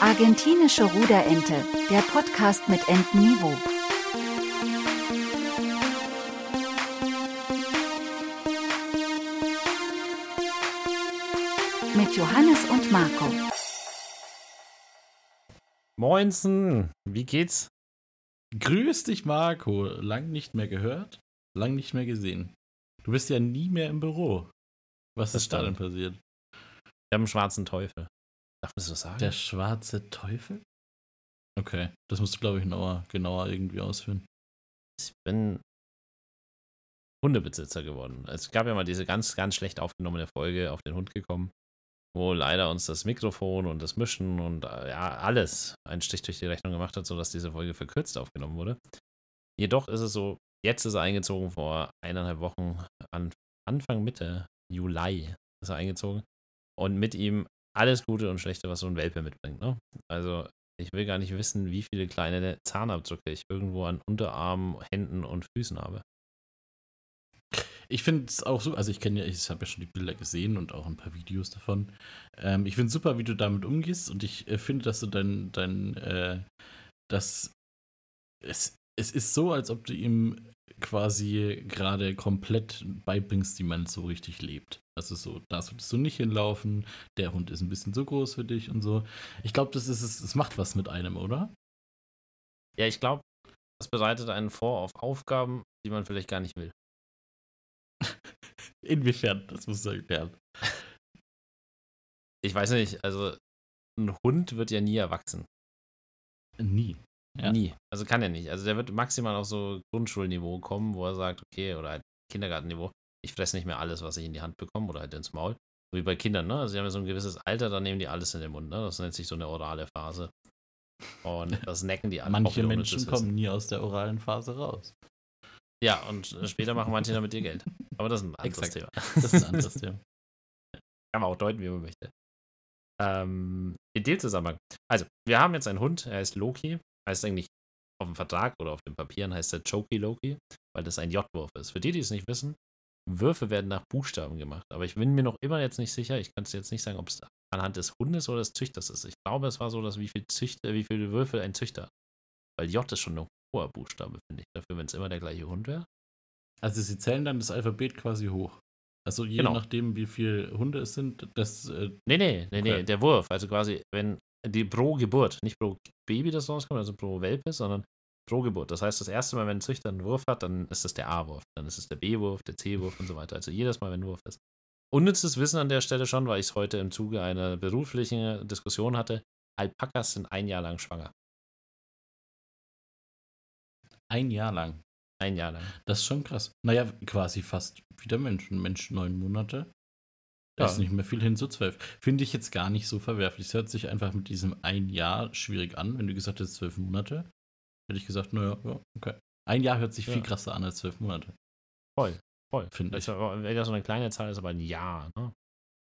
Argentinische Ruderente, der Podcast mit Entenniveau. Mit Johannes und Marco. Moinsen, wie geht's? Grüß dich, Marco. Lang nicht mehr gehört, lang nicht mehr gesehen. Du bist ja nie mehr im Büro. Was Das ist da denn passiert? Wir haben einen schwarzen Teufel. Darf man so sagen? Der schwarze Teufel? Okay, das musst du, glaube ich, genauer, genauer irgendwie ausführen. ich bin Hundebesitzer geworden. Es gab ja mal diese ganz, ganz schlecht aufgenommene Folge auf den Hund gekommen, wo leider uns das Mikrofon und das Mischen und äh, ja, alles einen Stich durch die Rechnung gemacht hat, sodass diese Folge verkürzt aufgenommen wurde. Jedoch ist es so, jetzt ist er eingezogen vor eineinhalb Wochen, an Anfang Mitte Juli ist er eingezogen. Und mit ihm alles Gute und Schlechte, was so ein Welpe mitbringt. Ne? Also ich will gar nicht wissen, wie viele kleine Zahnabdrücke ich irgendwo an Unterarmen, Händen und Füßen habe. Ich finde es auch so, also ich kenne ja, ich habe ja schon die Bilder gesehen und auch ein paar Videos davon. Ähm, ich finde es super, wie du damit umgehst und ich äh, finde, dass du dein, dein, äh, das, es, es ist so, als ob du ihm quasi gerade komplett beibringst, wie man so richtig lebt. Also so, da solltest du nicht hinlaufen, der Hund ist ein bisschen zu groß für dich und so. Ich glaube, das ist es, es macht was mit einem, oder? Ja, ich glaube, das bereitet einen vor auf Aufgaben, die man vielleicht gar nicht will. Inwiefern, das musst du erklären. Ich weiß nicht, also ein Hund wird ja nie erwachsen. Nie. Ja. Nie. Also kann er nicht. Also der wird maximal auf so Grundschulniveau kommen, wo er sagt, okay, oder halt Kindergartenniveau, ich fresse nicht mehr alles, was ich in die Hand bekomme oder halt ins Maul. So Wie bei Kindern, ne? Also sie haben ja so ein gewisses Alter, da nehmen die alles in den Mund, ne? Das nennt sich so eine orale Phase. Und das necken die alle. Manche Menschen kommen nie aus der oralen Phase raus. Ja, und äh, später machen manche damit ihr Geld. Aber das ist ein anderes Exakt. Thema. Das ist ein anderes Thema. Kann man auch deuten, wie man möchte. Ähm, in dem Zusammenhang. Also, wir haben jetzt einen Hund, er heißt Loki. Heißt eigentlich auf dem Vertrag oder auf den Papieren heißt er Choki Loki, weil das ein J-Wurf ist. Für die, die es nicht wissen, Würfe werden nach Buchstaben gemacht. Aber ich bin mir noch immer jetzt nicht sicher, ich kann es jetzt nicht sagen, ob es anhand des Hundes oder des Züchters ist. Ich glaube, es war so, dass wie viel Züchter, wie viele Würfel ein Züchter hat. Weil J ist schon ein hoher Buchstabe, finde ich. Dafür, wenn es immer der gleiche Hund wäre. Also sie zählen dann das Alphabet quasi hoch. Also je Genau. nachdem, wie viele Hunde es sind, das äh, Nee, nee, nee, nee, Okay. der Wurf. Also quasi, wenn die pro Geburt, nicht pro Baby, das rauskommt, also pro Welpe, sondern pro Geburt. Das heißt, das erste Mal, wenn ein Züchter einen Wurf hat, dann ist das der A-Wurf, dann ist es der B-Wurf, der C-Wurf und so weiter. Also jedes Mal, wenn ein Wurf ist. Unnützes Wissen an der Stelle schon, weil ich es heute im Zuge einer beruflichen Diskussion hatte. Alpakas sind ein Jahr lang schwanger. ein Jahr lang. Ein Jahr lang. Das ist schon krass. Naja, quasi fast wie der Mensch. Ein Mensch neun Monate. Da Ja. ist nicht mehr viel hin zu zwölf. Finde ich jetzt gar nicht so verwerflich. Es hört sich einfach mit diesem ein Jahr schwierig an. Wenn du gesagt hättest zwölf Monate, hätte ich gesagt, naja, ja, okay. Ein Jahr hört sich Ja. viel krasser an als zwölf Monate. Voll, voll. Finde Das ich. wäre ja so eine kleine Zahl, ist aber ein Jahr. Ne?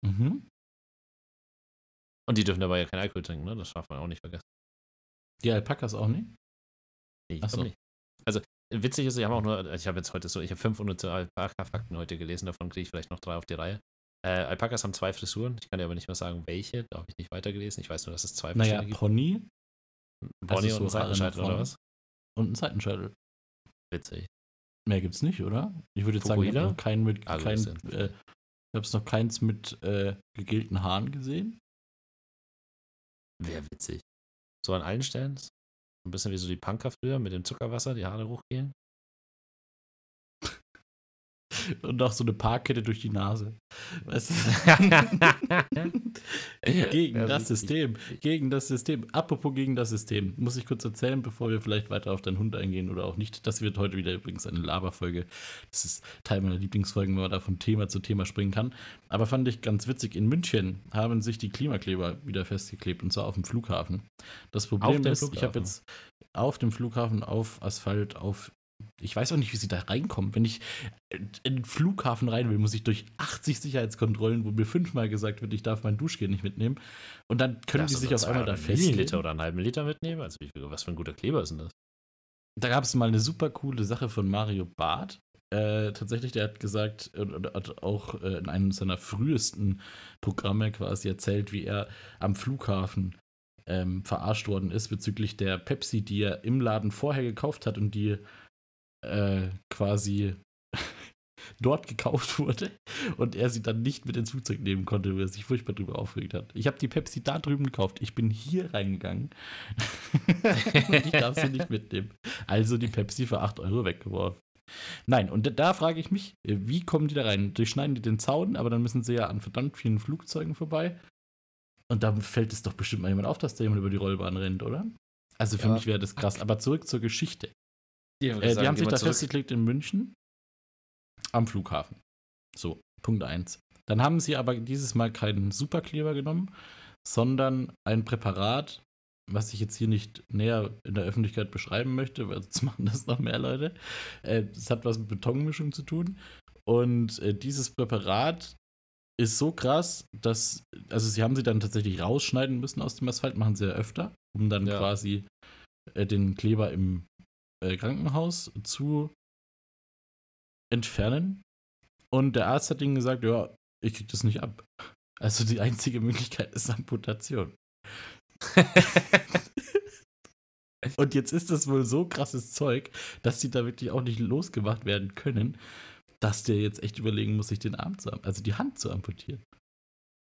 Mhm. Und die dürfen dabei ja kein Alkohol trinken, ne? Das darf man auch nicht vergessen. Die Alpakas auch nicht? Nee, ich so. nicht. Also, witzig ist, ich habe auch nur, ich habe jetzt heute so, ich habe fünf unnütze Alpaka-Fakten heute gelesen, davon kriege ich vielleicht noch drei auf die Reihe. Äh, Alpakas haben zwei Frisuren, ich kann dir aber nicht mehr sagen, welche, da habe ich nicht weitergelesen. Ich weiß nur, dass es zwei Naja, verschiedene gibt. Pony also Pony so und ein Seitenscheitel oder was? und ein Seitenscheitel. Witzig. Mehr gibt's nicht, oder? Ich würde jetzt sagen, ich Fukuhila? habe noch keinen mit, Ah, kein, äh, ich noch keins mit äh, gegelten Haaren gesehen. Wäre witzig. So an allen Stellen. Ein bisschen wie so die Punker früher mit dem Zuckerwasser, die Haare hochgehen. Und auch so eine Parkkette durch die Nase. Weißt du? gegen Ja, das. System. Gegen das System. Apropos gegen das System. Muss ich kurz erzählen, bevor wir vielleicht weiter auf deinen Hund eingehen oder auch nicht. Das wird heute wieder übrigens eine Laberfolge. Das ist Teil meiner Lieblingsfolgen, wenn man da von Thema zu Thema springen kann. Aber fand ich ganz witzig. In München haben sich die Klimakleber wieder festgeklebt und zwar auf dem Flughafen. Das Problem ist, ich habe jetzt auf dem Flughafen, auf Asphalt, auf. Ich weiß auch nicht, wie sie da reinkommen. Wenn ich in den Flughafen rein will, muss ich durch 80 Sicherheitskontrollen, wo mir fünfmal gesagt wird, ich darf mein Duschgel nicht mitnehmen. Und dann können die Darfst du sich auf einmal da 200 Milliliter festlegen. oder einen halben Liter mitnehmen? Also was für ein guter Kleber ist denn das? Da gab es mal eine super coole Sache von Mario Barth. Äh, tatsächlich, der hat gesagt, und hat auch äh, in einem seiner frühesten Programme quasi erzählt, wie er am Flughafen ähm, verarscht worden ist bezüglich der Pepsi, die er im Laden vorher gekauft hat und die äh, quasi dort gekauft wurde und er sie dann nicht mit ins Flugzeug nehmen konnte, weil er sich furchtbar drüber aufgeregt hat. Ich habe die Pepsi da drüben gekauft. Ich bin hier reingegangen und ich darf sie nicht mitnehmen. Also die Pepsi für 8 Euro weggeworfen. Nein, und da, da frage ich mich, äh, wie kommen die da rein? Durchschneiden die den Zaun, aber dann müssen sie ja an verdammt vielen Flugzeugen vorbei. Und da fällt es doch bestimmt mal jemand auf, dass da jemand über die Rollbahn rennt, oder? Also für Ja. mich wäre das krass. Aber zurück zur Geschichte. Die, Äh, die haben sich da festgelegt in München am Flughafen. So, Punkt 1. Dann haben sie aber dieses Mal keinen Superkleber genommen, sondern ein Präparat, was ich jetzt hier nicht näher in der Öffentlichkeit beschreiben möchte, weil sonst machen das noch mehr Leute. Äh, Das hat was mit Betonmischung zu tun. Und äh, dieses Präparat ist so krass, dass, also sie haben sie dann tatsächlich rausschneiden müssen aus dem Asphalt, machen sie ja öfter, um dann Ja. quasi äh, den Kleber im äh, Krankenhaus zu entfernen. Und der Arzt hat ihnen gesagt, ja, ich krieg das nicht ab. Also die einzige Möglichkeit ist Amputation. Und jetzt ist das wohl so krasses Zeug, dass sie da wirklich auch nicht losgemacht werden können, dass der jetzt echt überlegen muss, sich den Arm zu, also die Hand zu amputieren.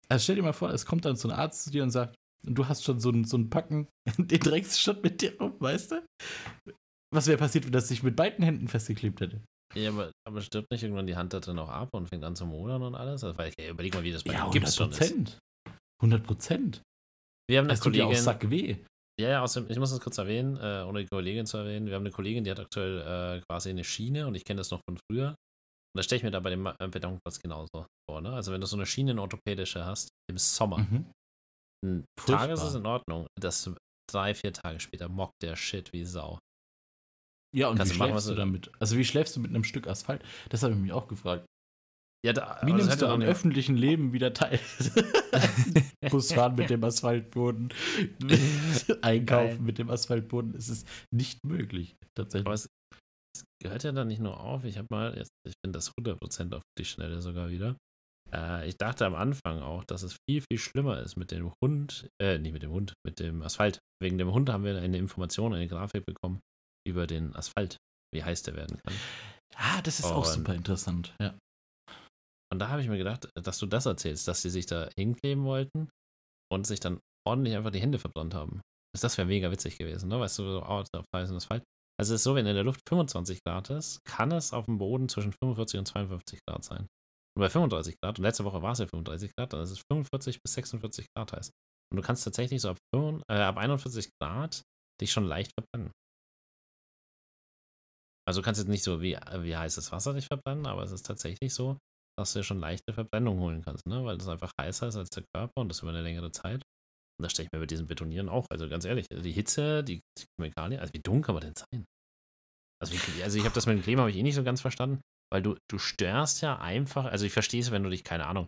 Also stell dir mal vor, es kommt dann so ein Arzt zu dir und sagt, du hast schon so ein, so ein Packen, den trägst du schon mit dir rum, weißt du? Was wäre passiert, wenn das sich mit beiden Händen festgeklebt hätte? Ja, aber, aber stirbt nicht irgendwann die Hand da drin auch ab und fängt an zu modern und alles? Also, weil, ey, überleg mal, wie das bei Ja, dem Gips 100 schon ist. Prozent. 100 Prozent. Wir haben eine Das tut ja auch Kollegin. Sack weh. Ja, ja, außerdem, ich muss das kurz erwähnen, äh, ohne die Kollegin zu erwähnen. Wir haben eine Kollegin, die hat aktuell äh, quasi eine Schiene und ich kenne das noch von früher. Und da stelle ich mir da bei dem äh, Betonplatz genauso vor. Ne? Also, wenn du so eine Schienenorthopädische hast, im Sommer, Mhm. ein. Tag ist es in Ordnung. Das drei, vier Tage später mockt der Shit wie Sau. Ja, und Kannst wie du machen, schläfst du damit? Also wie schläfst du mit einem Stück Asphalt? Das habe ich mich auch gefragt. Ja, da, Wie aber nimmst du am öffentlichen Leben wieder teil? Busfahren mit dem Asphaltboden, einkaufen Geil. mit dem Asphaltboden. Es ist nicht möglich, Aber tatsächlich. es, es gehört ja dann nicht nur auf. Ich habe mal, jetzt, ich finde das 100% auf die Schnelle sogar wieder. Äh, ich dachte am Anfang auch, dass es viel, viel schlimmer ist mit dem Hund, äh, nicht mit dem Hund, mit dem Asphalt. Wegen dem Hund haben wir eine Information, eine Grafik bekommen über den Asphalt, wie heiß der werden kann. Ah, das ist auch Und- super interessant. Ja. Und da habe ich mir gedacht, dass du das erzählst, dass sie sich da hinkleben wollten und sich dann ordentlich einfach die Hände verbrannt haben. Das wäre mega witzig gewesen, ne? Weißt du, so, oh, auf heißen Asphalt. Also es ist so, wenn in der Luft 25 Grad ist, kann es auf dem Boden zwischen 45 und 52 Grad sein. Und bei 35 Grad, und letzte Woche war es ja 35 Grad, dann ist es 45 bis 46 Grad heiß. Und du kannst tatsächlich so ab, 45, äh, ab 41 Grad dich schon leicht verbrennen. Also du kannst jetzt nicht so wie, wie heißes Wasser dich verbrennen, aber es ist tatsächlich so, dass du dir schon leichte Verbrennung holen kannst, ne? Weil das einfach heißer ist als der Körper und das über eine längere Zeit. Und da stelle ich mir mit diesem Betonieren auch, also ganz ehrlich, die Hitze, die Chemikalien, also wie dumm kann man denn sein? Also, wie, also ich habe das mit dem Klima habe ich eh nicht so ganz verstanden, weil du, du störst ja einfach, also ich verstehe es, wenn du dich, keine Ahnung,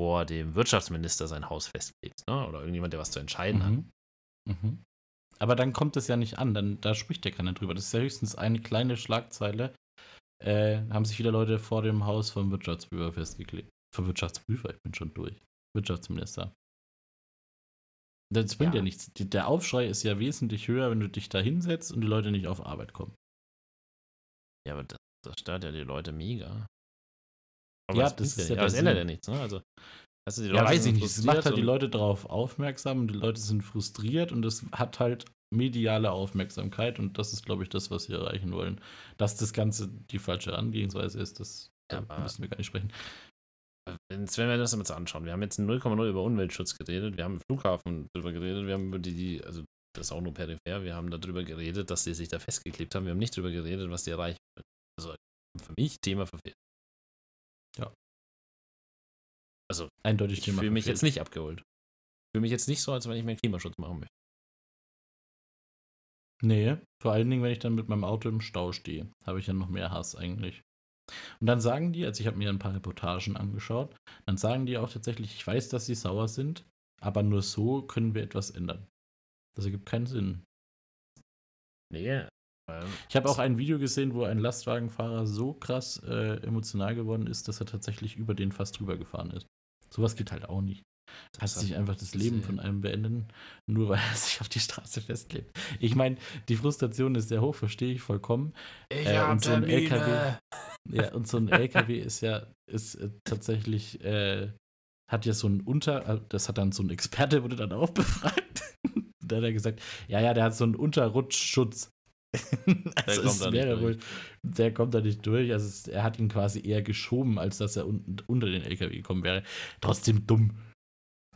vor dem Wirtschaftsminister sein Haus festlegst, ne? Oder irgendjemand, der was zu entscheiden hat. Mhm. Aber dann kommt es ja nicht an, dann, da spricht ja keiner drüber. Das ist ja höchstens eine kleine Schlagzeile. Äh, haben sich wieder Leute vor dem Haus vom Wirtschaftsprüfer festgeklebt. Vom Wirtschaftsprüfer, ich bin schon durch. Wirtschaftsminister. Das bringt ja, Ja. nichts. Der Aufschrei ist ja wesentlich höher, wenn du dich da hinsetzt und die Leute nicht auf Arbeit kommen. Ja, aber das, das stört ja die Leute mega. Ja, das, das ist ja ja, das ändert ja nichts, ne? Also, du, die Ja, Leute weiß ich nicht. Es macht halt die Leute darauf aufmerksam und die Leute sind frustriert und es hat halt mediale Aufmerksamkeit und das ist, glaube ich, das, was wir erreichen wollen. Dass das Ganze die falsche Herangehensweise ist, das Ja, müssen wir gar nicht sprechen. Wenn wir das jetzt anschauen, wir haben jetzt 0,0 über Umweltschutz geredet, wir haben im Flughafen drüber geredet, wir haben über die, die, also das ist auch nur peripher, wir haben darüber geredet, dass die sich da festgeklebt haben, wir haben nicht darüber geredet, was die erreichen. Also für mich Thema verfehlt. Ja. Also Eindeutig ich fühle mich jetzt nicht abgeholt. Ich fühle mich jetzt nicht so, als wenn ich mehr Klimaschutz machen möchte. Nee, vor allen Dingen, wenn ich dann mit meinem Auto im Stau stehe, habe ich ja noch mehr Hass eigentlich. Und dann sagen die, also ich habe mir ein paar Reportagen angeschaut, dann sagen die auch tatsächlich, ich weiß, dass sie sauer sind, aber nur so können wir etwas ändern. Das ergibt keinen Sinn. Nee. ähm, Ich habe auch ein Video gesehen, wo ein Lastwagenfahrer so krass äh, emotional geworden ist, dass er tatsächlich über den fast drüber gefahren ist. Sowas geht halt auch nicht. hat sich einfach das Leben von einem beenden, nur weil er sich auf die Straße festklebt. Ich meine, die Frustration ist sehr hoch, verstehe ich vollkommen. Ich Äh, und so ein Termine. LKW. Ja, und so ein LKW ist ja, ist äh, tatsächlich, äh, hat ja so ein Unter, äh, das hat dann so ein Experte, wurde dann auch befragt. da hat er gesagt, ja, ja, der hat so einen Unterrutschschutz. also kommt es da nicht wäre wohl, der kommt da nicht durch. Also es, er hat ihn quasi eher geschoben, als dass er unten unter den LKW gekommen wäre. Trotzdem dumm.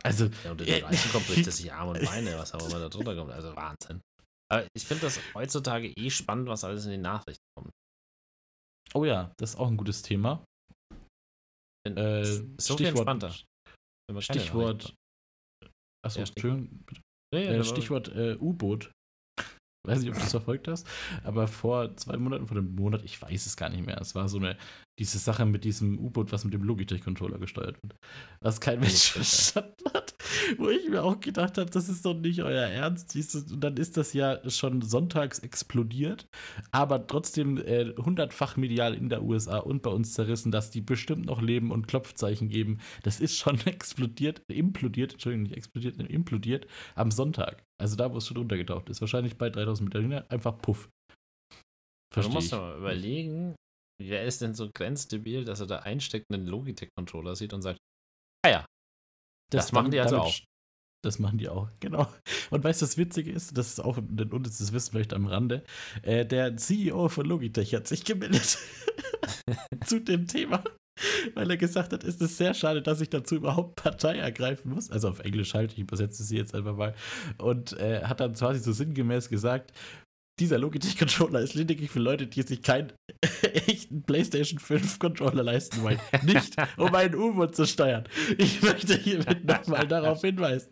Also, Ja, unter den Reifen kommt bricht er sich Arme und Beine, was auch immer da drunter kommt. Also Wahnsinn. Aber ich finde das heutzutage eh spannend, was alles in den Nachrichten kommt. oh ja, das ist auch ein gutes Thema. Äh, so viel entspannter. Stichwort. Achso, Ja, Stichwort. Äh, aber- Stichwort äh, U-Boot. Weiß nicht, ob du das verfolgt hast, aber vor zwei Monaten, vor einem Monat, ich weiß es gar nicht mehr. Es war so eine, diese Sache mit diesem U-Boot, was mit dem Logitech-Controller gesteuert wird. Was kein Mensch verstanden hat. Wo ich mir auch gedacht habe, das ist doch nicht euer Ernst. Und dann ist das ja schon sonntags explodiert, aber trotzdem äh, hundertfach medial in der USA und bei uns zerrissen, dass die bestimmt noch leben und Klopfzeichen geben. Das ist schon explodiert, implodiert, Entschuldigung, nicht explodiert, implodiert am Sonntag. Also da, wo es schon runtergetaucht ist. Wahrscheinlich bei 3000 Meter Linie. Einfach puff. du Verstehe musst ich. doch mal überlegen, wer ist denn so grenzdebil, dass er da einsteckt, einen Logitech-Controller sieht und sagt, ah ja, das machen die also auch. Das machen die auch, genau. Und weißt du, das Witzige ist, das ist auch ein unnützes Wissen vielleicht am Rande, äh, der CEO von Logitech hat sich gemeldet zu dem Thema, weil er gesagt hat, es ist sehr schade, dass ich dazu überhaupt Partei ergreifen muss. Also auf Englisch halt, ich übersetze sie jetzt einfach mal. Und äh, hat dann quasi so sinngemäß gesagt, dieser Logitech-Controller ist lediglich für Leute, die sich keinen echten PlayStation 5 Controller leisten wollen. Nicht, um ein U-Boot zu steuern. Ich möchte hiermit nochmal darauf hinweisen,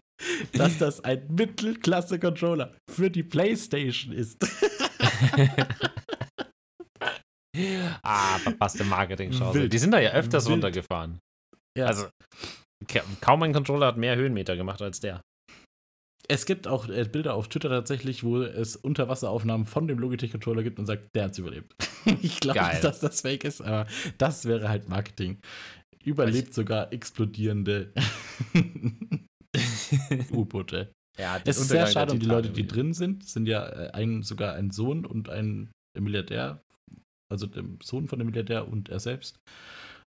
dass das ein Mittelklasse-Controller für die PlayStation ist. ah, verpasste Marketing-Chance. Die sind da ja öfters Wild. runtergefahren. Ja. Also, ka- kaum ein Controller hat mehr Höhenmeter gemacht als der. Es gibt auch äh, Bilder auf Twitter tatsächlich, wo es Unterwasseraufnahmen von dem Logitech-Controller gibt und sagt, der hat's überlebt. ich glaube nicht, dass das fake ist, aber das wäre halt Marketing. Überlebt sogar explodierende U-Boote. Ja, Es ist sehr schade um die Leute, die drin sind. Sind ja äh, ein, sogar ein Sohn und ein Milliardär, also der Sohn von dem Milliardär und er selbst.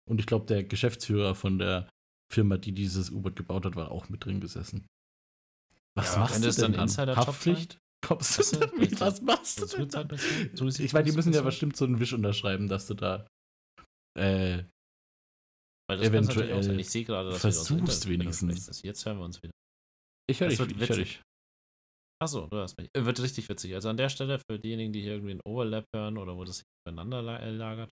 Und ich glaube, der Geschäftsführer von der Firma, die dieses U-Boot gebaut hat, war auch mit drin gesessen. Was Ja, machst du denn dann dann? Insider-Job Haftpflicht? Kommst du damit? vielleicht Was machst du denn dann? Ich meine, die müssen ja bestimmt so einen Wisch unterschreiben, dass du da äh, Weil das eventuell. Ich sehe gerade, dass versuchst wenigstens. Jetzt hören wir uns wieder. ich höre dich, ich hör witzig. dich. Achso, du hast mich. Äh, Wird richtig witzig. Also an der Stelle, für diejenigen, die hier irgendwie einen Overlap hören oder wo das sich übereinander äh, lagert,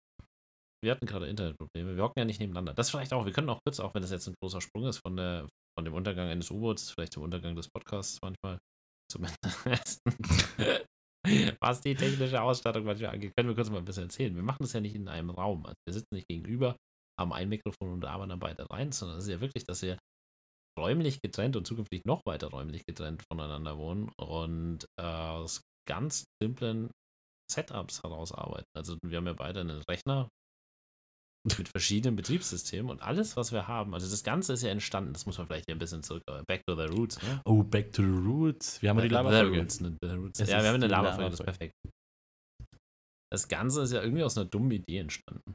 wir hatten gerade Internetprobleme. Wir hocken ja nicht nebeneinander. Das vielleicht auch. Wir können auch kurz, auch wenn das jetzt ein großer Sprung ist von, der, von dem Untergang eines U-Boots, vielleicht dem Untergang des Podcasts manchmal, zumindest. Was die technische Ausstattung manchmal angeht, können wir kurz mal ein bisschen erzählen. Wir machen das ja nicht in einem Raum. Also wir sitzen nicht gegenüber, haben ein Mikrofon und arbeiten dann beide rein, sondern es ist ja wirklich, dass wir räumlich getrennt und zukünftig noch weiter räumlich getrennt voneinander wohnen und äh, aus ganz simplen Setups heraus arbeiten. Also wir haben ja beide einen Rechner mit verschiedenen Betriebssystemen und alles, was wir haben, also das Ganze ist ja entstanden, das muss man vielleicht hier ein bisschen zurück, back to the roots, ne? Oh, back to the roots. Wir haben ja die Lava-Folge. Ne. Es Ja, wir haben eine Lava-Folge, das ist perfekt. Das Ganze ist ja irgendwie aus einer dummen Idee entstanden.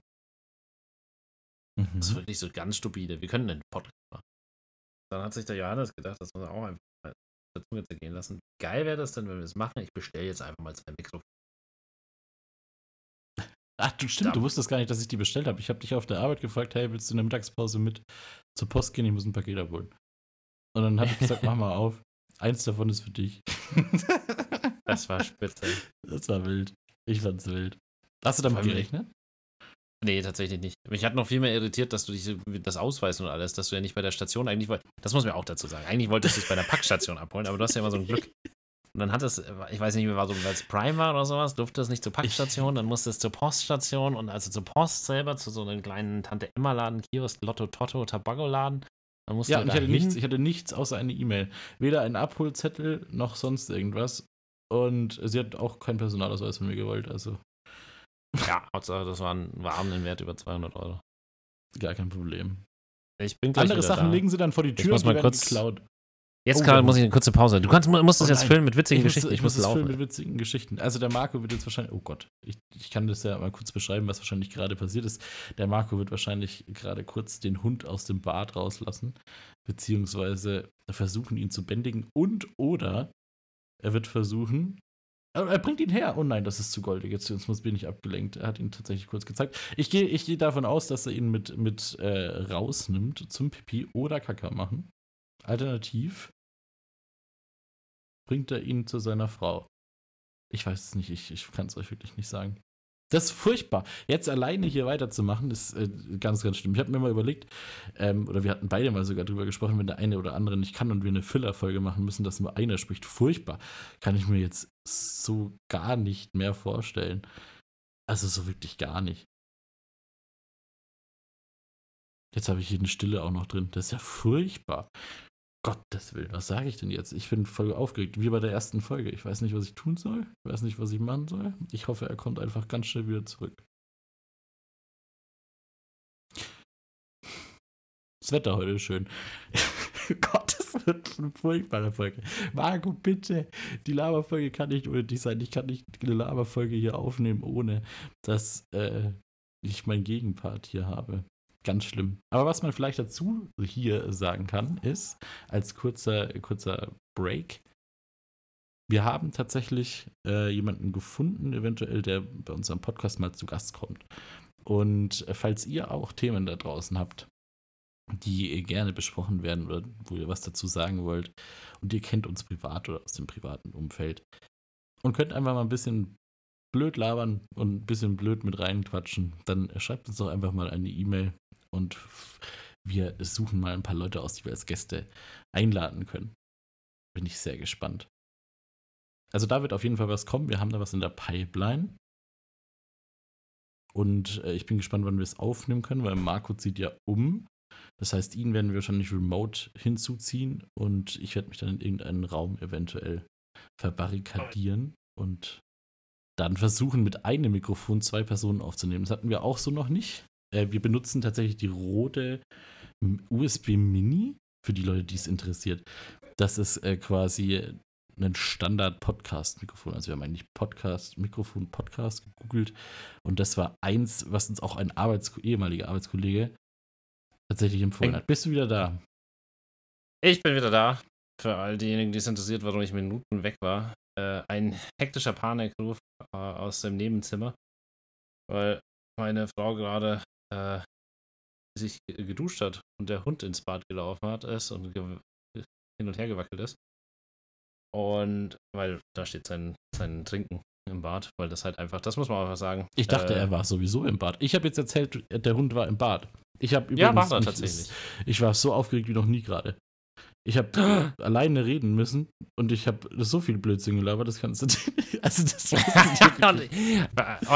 Mhm. Das ist wirklich so ganz stupide. Wir können einen Podcast machen. Dann hat sich der Johannes gedacht, das muss er auch einfach mal der Zunge zergehen lassen. Wie geil wäre das denn, wenn wir das machen? Ich bestelle jetzt einfach mal zwei Mikrofone. Ach, du stimmt, du wusstest gar nicht, dass ich die bestellt habe. Ich habe dich auf der Arbeit gefragt, hey, willst du in der Mittagspause mit zur Post gehen? Ich muss ein Paket abholen. Und dann habe ich gesagt, mach mal auf. Eins davon ist für dich. Das war spitze. Das war wild. Ich fand's wild. Hast du damit gerechnet? Nee, tatsächlich nicht. Mich hat noch viel mehr irritiert, dass du dich das ausweisen und alles, dass du ja nicht bei der Station eigentlich wolltest. Das muss man auch dazu sagen. Eigentlich wolltest du es bei der Packstation abholen, aber du hast ja immer so ein Glück. Und dann hat es, ich weiß nicht mehr, war so, weil es Prime war oder sowas, durfte es nicht zur Packstation, dann musste es zur Poststation und also zur Post selber, zu so einem kleinen Tante-Emma-Laden, Kiosk, Lotto, Totto, Tabago-Laden. Dann musste Ja, ich hatte, nichts, ich hatte nichts außer eine E-Mail. Weder einen Abholzettel noch sonst irgendwas. Und sie hat auch keinen Personalausweis von mir gewollt, also Ja, Hauptsache, das war ein Waren in Wert über 200 Euro. gar kein Problem. Ich bin gleich Andere Sachen da. legen sie dann vor die Tür muss und die mal kurz- geklaut. Jetzt Oh, gerade muss ich eine kurze Pause. Du kannst, musst das Oh jetzt füllen mit witzigen muss- Geschichten. Ich, muss es laufen. mit witzigen Geschichten. Also der Marco wird jetzt wahrscheinlich, oh Gott, ich, ich kann das ja mal kurz beschreiben, was wahrscheinlich gerade passiert ist. Der Marco wird wahrscheinlich gerade kurz den Hund aus dem Bad rauslassen, beziehungsweise versuchen, ihn zu bändigen und oder er wird versuchen, er er bringt ihn her. Oh nein, das ist zu goldig. Jetzt, jetzt muss bin ich abgelenkt. Er hat ihn tatsächlich kurz gezeigt. Ich gehe ich gehe davon aus, dass er ihn mit, mit äh, rausnimmt zum Pipi oder Kaka machen. Alternativ bringt er ihn zu seiner Frau. Ich weiß es nicht, ich, ich kann es euch wirklich nicht sagen. Das ist furchtbar. Jetzt alleine hier weiterzumachen, ist äh, ganz, ganz schlimm. Ich habe mir mal überlegt, ähm, oder wir hatten beide mal sogar drüber gesprochen, wenn der eine oder andere nicht kann und wir eine Filler-Folge machen müssen, dass nur einer spricht. Furchtbar. Kann ich mir jetzt so gar nicht mehr vorstellen. Also so wirklich gar nicht. Jetzt habe ich hier eine Stille auch noch drin. Das ist ja furchtbar. Gottes Willen, was sage ich denn jetzt? Ich bin voll aufgeregt, wie bei der ersten Folge. Ich weiß nicht, was ich tun soll. Ich weiß nicht, was ich machen soll. Ich hoffe, er kommt einfach ganz schnell wieder zurück. Das Wetter heute ist schön. Gott, das wird eine furchtbare Folge. Marco, bitte. Die Laberfolge kann nicht ohne dich sein. Ich kann nicht eine Laberfolge hier aufnehmen, ohne dass äh, ich meinen Gegenpart hier habe. Ganz schlimm. Aber was man vielleicht dazu hier sagen kann, ist, als kurzer, kurzer Break, wir haben tatsächlich äh, jemanden gefunden, eventuell, der bei unserem Podcast mal zu Gast kommt. Und äh, falls ihr auch Themen da draußen habt, die gerne besprochen werden oder wo ihr was dazu sagen wollt und ihr kennt uns privat oder aus dem privaten Umfeld und könnt einfach mal ein bisschen blöd labern und ein bisschen blöd mit reinquatschen, dann schreibt uns doch einfach mal eine E-Mail und wir suchen mal ein paar Leute aus, die wir als Gäste einladen können. Bin ich sehr gespannt. Also da wird auf jeden Fall was kommen. Wir haben da was in der Pipeline. Und äh, ich bin gespannt, wann wir es aufnehmen können, weil Marco zieht ja um. Das heißt, ihn werden wir wahrscheinlich remote hinzuziehen und ich werde mich dann in irgendeinen Raum eventuell verbarrikadieren und dann versuchen, mit einem Mikrofon zwei Personen aufzunehmen. Das hatten wir auch so noch nicht. Äh, wir benutzen tatsächlich die rote USB Mini, für die Leute, die es interessiert. Das ist äh, quasi ein Standard-Podcast-Mikrofon. Also wir haben eigentlich Podcast, Mikrofon, Podcast gegoogelt und das war eins, was uns auch ein Arbeits ehemaliger Arbeitskollege tatsächlich empfohlen hat. Bist du wieder da? Ich bin wieder da. Für all diejenigen, die es interessiert, warum ich Minuten weg war. Äh, ein hektischer Panikruf äh, aus dem Nebenzimmer, weil meine Frau gerade äh, sich geduscht hat und der Hund ins Bad gelaufen hat ist und hin und her gewackelt ist. Und weil da steht sein, sein Trinken im Bad, weil das halt einfach, das muss man einfach sagen. Ich dachte, äh, er war sowieso im Bad. Ich habe jetzt erzählt, der Hund war im Bad. Ich habe Ja, war er tatsächlich. Ich war so aufgeregt wie noch nie gerade. Ich habe alleine reden müssen und ich habe so viel Blödsinn gelabert, das kannst du Also das oh,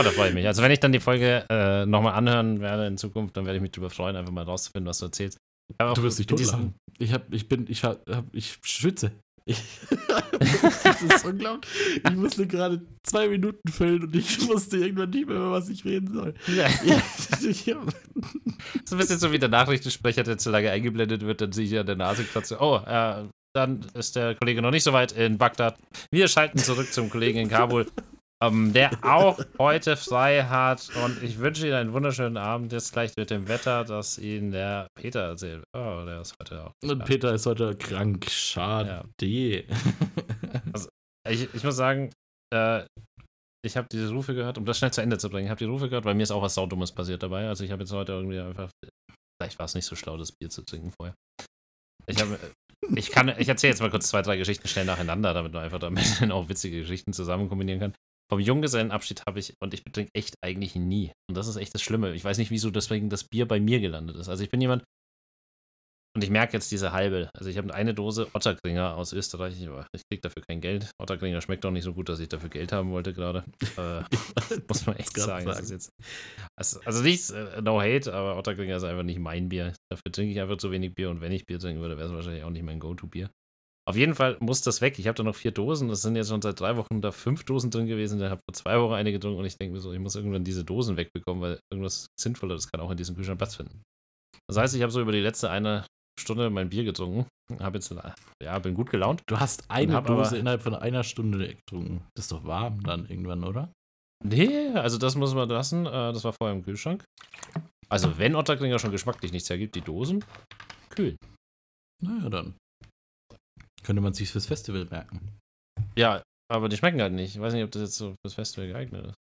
da freue ich mich. Also wenn ich dann die Folge äh, nochmal anhören werde in Zukunft, dann werde ich mich darüber freuen, einfach mal rauszufinden, was du erzählst. Du wirst dich totlachen. Ich hab, ich bin, ich hab, ich schwitze. Ich, das ist unglaublich. Ich musste gerade zwei Minuten füllen und ich wusste irgendwann nicht mehr, über was ich reden soll. Ja. Hab, So ein bisschen so wie der Nachrichtensprecher, der zu lange eingeblendet wird, dann sehe ich an der Nase kratze. Oh, äh, dann ist der Kollege noch nicht so weit in Bagdad. Wir schalten zurück zum Kollegen in Kabul, ähm, der auch heute frei hat. Und ich wünsche Ihnen einen wunderschönen Abend. Jetzt gleich mit dem Wetter, das Ihnen der Peter erzählt. Oh, der ist heute auch. und Peter ist heute krank. Schade. Ich, ich muss sagen, äh, ich habe diese Rufe gehört, um das schnell zu Ende zu bringen. Ich habe die Rufe gehört, weil mir ist auch was Saudummes passiert dabei. Also ich habe jetzt heute irgendwie einfach, vielleicht war es nicht so schlau, das Bier zu trinken vorher. Ich habe, ich kann, ich erzähle jetzt mal kurz zwei, drei Geschichten schnell nacheinander, damit man einfach damit auch witzige Geschichten zusammen kombinieren kann. Vom Junggesellenabschied habe ich, und ich trinke echt eigentlich nie. Und das ist echt das Schlimme. Ich weiß nicht, wieso deswegen das Bier bei mir gelandet ist. Also ich bin jemand, und ich merke jetzt diese halbe. Also ich habe eine Dose Otterkringer aus Österreich. Ich kriege dafür kein Geld. Otterkringer schmeckt auch nicht so gut, dass ich dafür Geld haben wollte gerade. Äh, muss man echt sagen. Sagen. jetzt, also, also nichts, äh, no hate, aber Otterkringer ist einfach nicht mein Bier. Dafür trinke ich einfach zu wenig Bier. Und wenn ich Bier trinken würde, wäre es wahrscheinlich auch nicht mein Go-To-Bier. Auf jeden Fall muss das weg. Ich habe da noch vier Dosen. Es sind jetzt schon seit drei Wochen da fünf Dosen drin gewesen. Ich habe vor zwei Wochen eine getrunken und ich denke mir so, ich muss irgendwann diese Dosen wegbekommen, weil irgendwas Sinnvolleres kann auch in diesem Kühlschrank Platz finden. Das heißt, ich habe so über die letzte eine Stunde mein Bier getrunken. Hab jetzt, ja, bin gut gelaunt. Du hast eine Dose innerhalb von einer Stunde getrunken. Das ist doch warm dann irgendwann, oder? Nee, also das muss man lassen. Äh, Das war vorher im Kühlschrank. Also, wenn Otterkringer schon geschmacklich nichts hergibt, die Dosen, kühl. Naja, dann. Könnte man sich fürs Festival merken. Ja, aber die schmecken halt nicht. Ich weiß nicht, ob das jetzt so fürs Festival geeignet ist.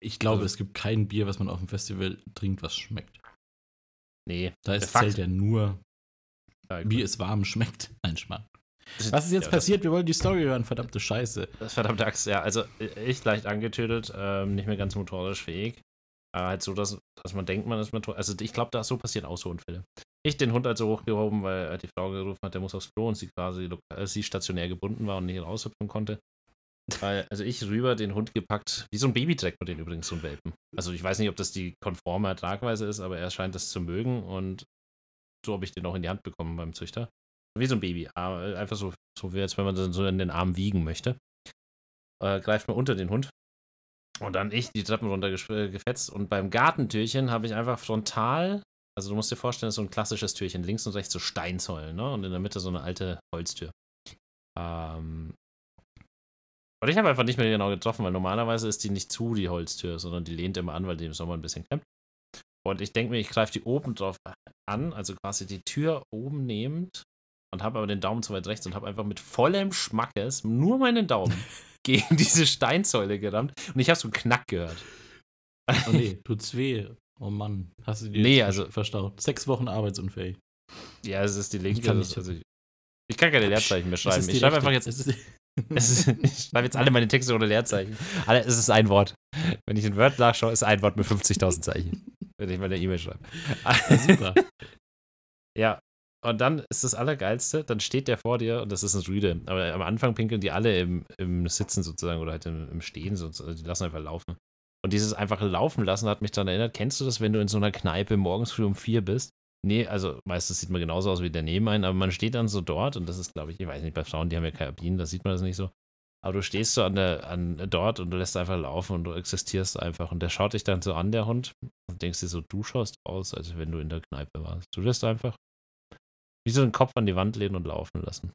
Ich glaube, Also- es gibt kein Bier, was man auf dem Festival trinkt, was schmeckt. Nee. Da ist zählt ja nur, Ja, wie es warm schmeckt. Nein, Schmarrn. Was ist jetzt ja, passiert? Wir wollen die Story hören, verdammte Scheiße. Das, verdammte Axt, ja. Also, ich leicht angetötet, ähm, nicht mehr ganz motorisch fähig. Äh, halt so, dass, dass man denkt, man ist motorisch. Also, ich glaube, da so passieren auch so Unfälle. Ich den Hund also hochgehoben, weil die Frau gerufen hat, der muss aufs Klo und sie quasi äh, sie stationär gebunden war und nicht raushüpfen konnte. Weil, also ich rüber den Hund gepackt, wie so ein Baby trägt man den übrigens, so ein Welpen. Also ich weiß nicht, ob das die konforme Tragweise ist, aber er scheint das zu mögen und so habe ich den auch in die Hand bekommen beim Züchter. Wie so ein Baby. aber Einfach so, so wie als wenn man so in den Arm wiegen möchte. Äh, greift man unter den Hund. Und dann ich die Treppen runter äh, gefetzt. Und beim Gartentürchen habe ich einfach frontal, also du musst dir vorstellen, das ist so ein klassisches Türchen. Links und rechts so Steinsäulen, ne? Und in der Mitte so eine alte Holztür. Ähm. Und ich habe einfach nicht mehr genau getroffen, weil normalerweise ist die nicht zu, die Holztür, sondern die lehnt immer an, weil die im Sommer ein bisschen klemmt. Und ich denke mir, ich greife die oben drauf an, also quasi die Tür oben nehmend und habe aber den Daumen zu weit rechts und habe einfach mit vollem Schmackes nur meinen Daumen gegen diese Steinsäule gerammt und ich habe so einen Knack gehört. Oh nee, tut's weh. Oh Mann. Hast du dir Nee, also- verstaut. Sechs Wochen arbeitsunfähig. Ja, es ist die linke. Ich kann nicht. also, ich kann keine Leerzeichen mehr schreiben. die Ich schreibe einfach jetzt. es ist- Es ist, ich schreibe jetzt alle meine Texte ohne Leerzeichen. Alle, es ist ein Wort. Wenn ich in Word nachschaue, ist ein Wort mit 50.000 Zeichen. Wenn ich meine E-Mail schreibe. Ja, super. Ja, und dann ist das Allergeilste, dann steht der vor dir und das ist ein Rüde. Aber am Anfang pinkeln die alle im, im Sitzen sozusagen oder halt im, im Stehen, sozusagen. die lassen einfach laufen. Und dieses einfach laufen lassen hat mich daran erinnert, kennst du das, wenn du in so einer Kneipe morgens früh um vier bist? Nee, also meistens sieht man genauso aus wie der neben einen, aber man steht dann so dort und das ist, glaube ich, ich weiß nicht, bei Frauen, die haben ja Kabinen, da sieht man das nicht so. Aber du stehst so an der, an dort und du lässt einfach laufen und du existierst einfach. Und der schaut dich dann so an, der Hund, und denkst dir so, du schaust aus, als wenn du in der Kneipe warst. Du lässt einfach wie so den Kopf an die Wand lehnen und laufen lassen.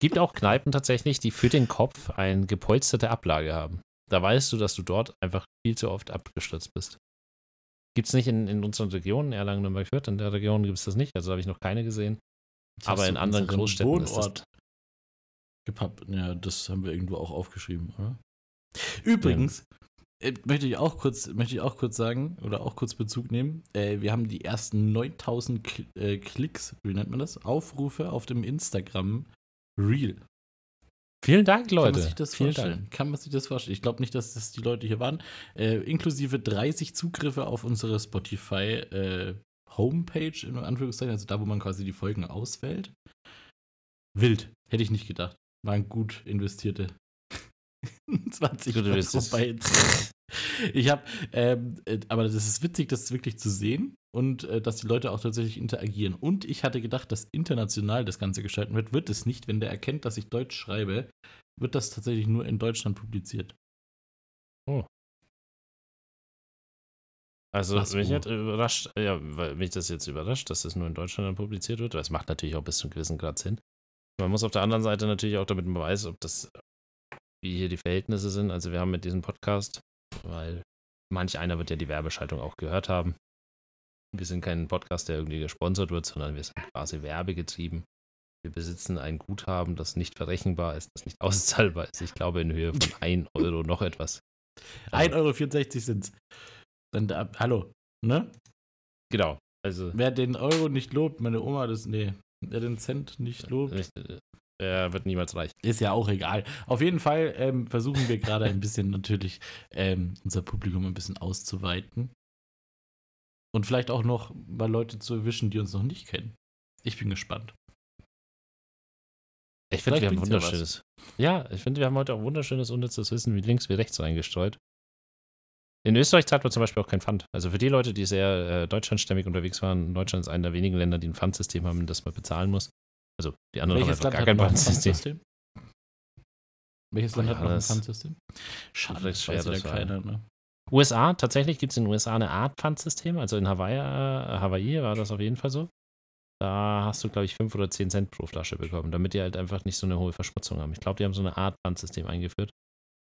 Gibt auch Kneipen tatsächlich, die für den Kopf eine gepolsterte Ablage haben. Da weißt du, dass du dort einfach viel zu oft abgestürzt bist. Gibt es nicht in, in unseren Regionen, Erlangen, Nürnberg, Fürth, in der Region gibt es das nicht, also habe ich noch keine gesehen. Jetzt Aber in anderen Großstädten ist das- Wohnort gepappt. Ja, das haben wir irgendwo auch aufgeschrieben, oder? Übrigens, äh, möchte ich auch kurz, möchte ich auch kurz sagen oder auch kurz Bezug nehmen. Äh, wir haben die ersten 9000 K äh, Klicks, wie nennt man das? Aufrufe auf dem Instagram Reel. Vielen Dank, Kann Leute. man sich das Vielen vorstellen? Dank. Kann man sich das vorstellen? Ich glaube nicht, dass das die Leute hier waren. Äh, inklusive 30 Zugriffe auf unsere Spotify äh, Homepage, in Anführungszeichen, also da, wo man quasi die Folgen auswählt. Wild. Hätte ich nicht gedacht. Waren gut investierte 20 Gut Euro bei. Ich habe, ähm, äh, aber das ist witzig, das wirklich zu sehen und äh, dass die Leute auch tatsächlich interagieren. Und ich hatte gedacht, dass international das Ganze gestalten wird. Wird es nicht, wenn der erkennt, dass ich Deutsch schreibe, wird das tatsächlich nur in Deutschland publiziert. Also Was, mich hat überrascht, ja, weil mich das jetzt überrascht, dass das nur in Deutschland dann publiziert wird. Das macht natürlich auch bis zu einem gewissen Grad Sinn. Man muss auf der anderen Seite natürlich auch damit beweisen, ob das, wie hier die Verhältnisse sind. Also wir haben mit diesem Podcast, weil manch einer wird ja die Werbeschaltung auch gehört haben. Wir sind kein Podcast, der irgendwie gesponsert wird, sondern wir sind quasi werbegetrieben. Wir besitzen ein Guthaben, das nicht verrechenbar ist, das nicht auszahlbar ist. Ich glaube in Höhe von 1 Euro noch etwas. Also, 1,64 Euro sind's. Dann, da, hallo, ne? Genau. Also Wer den Euro nicht lobt, meine Oma das, nee. Wer den Cent nicht lobt, Er wird niemals reich. ist ja auch egal. Auf jeden Fall ähm, versuchen wir gerade ein bisschen natürlich ähm, unser Publikum ein bisschen auszuweiten. Und vielleicht auch noch mal Leute zu erwischen, die uns noch nicht kennen. Ich bin gespannt. Ich finde, wir haben wunderschönes. Ja, ich finde, wir haben heute auch wunderschönes, unnützes Wissen wie links wie rechts reingestreut. In Österreich zahlt man zum Beispiel auch kein Pfand. Also für die Leute, die sehr äh, deutschlandstämmig unterwegs waren, Deutschland ist einer der wenigen Länder, die ein Pfandsystem haben, das man bezahlen muss. Also die anderen haben Welches einfach Land gar kein. Pfandsystem? Welches Land Ja, hat noch ein Pfandsystem? Schade, das weiß das keiner, ne? USA, tatsächlich gibt es in den USA eine Art Pfandsystem. Also in Hawaii, äh, Hawaii war das auf jeden Fall so. Da hast du, glaube ich, 5 oder 10 Cent pro Flasche bekommen, damit die halt einfach nicht so eine hohe Verschmutzung haben. Ich glaube, die haben so eine Art Pfandsystem eingeführt.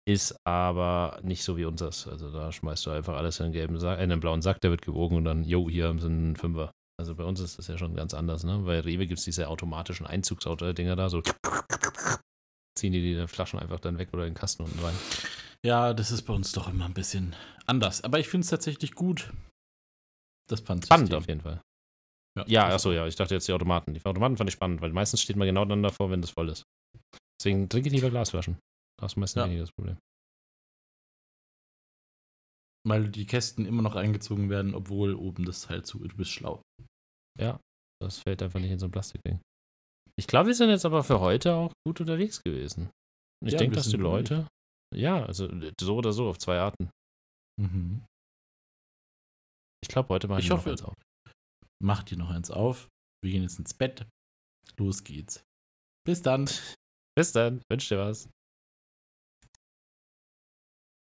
Ist aber nicht so wie unseres. Also da schmeißt du einfach alles in einen, gelben Sack, in einen blauen Sack, der wird gewogen und dann, jo, hier haben sie einen Fünfer. Also bei uns ist das ja schon ganz anders, ne? Bei Rewe gibt es diese automatischen Einzugsauto-Dinger da, so ziehen die die Flaschen einfach dann weg oder in den Kasten unten rein. Ja, das ist bei uns doch immer ein bisschen anders. Aber ich finde es tatsächlich gut. Das fand Spannend auf jeden Fall. Ja, ja achso, ja. Ich dachte jetzt die Automaten. Die Automaten fand ich spannend, weil meistens steht man genau dann davor, wenn das voll ist. Deswegen trinke ich lieber Glasflaschen. Da hast du meistens ja. weniger das Problem. Weil die Kästen immer noch eingezogen werden, obwohl oben das Teil zu Du bist schlau. Ja, das fällt einfach nicht in so ein Plastikding. Ich glaube, wir sind jetzt aber für heute auch gut unterwegs gewesen. Ich ja, denke, dass die Leute. Ja, also so oder so auf zwei Arten. Mhm. Ich glaube, heute mache ich, ich hoffe, noch eins auf. Mach dir noch eins auf. Wir gehen jetzt ins Bett. Los geht's. Bis dann. Bis dann. Wünsch dir was.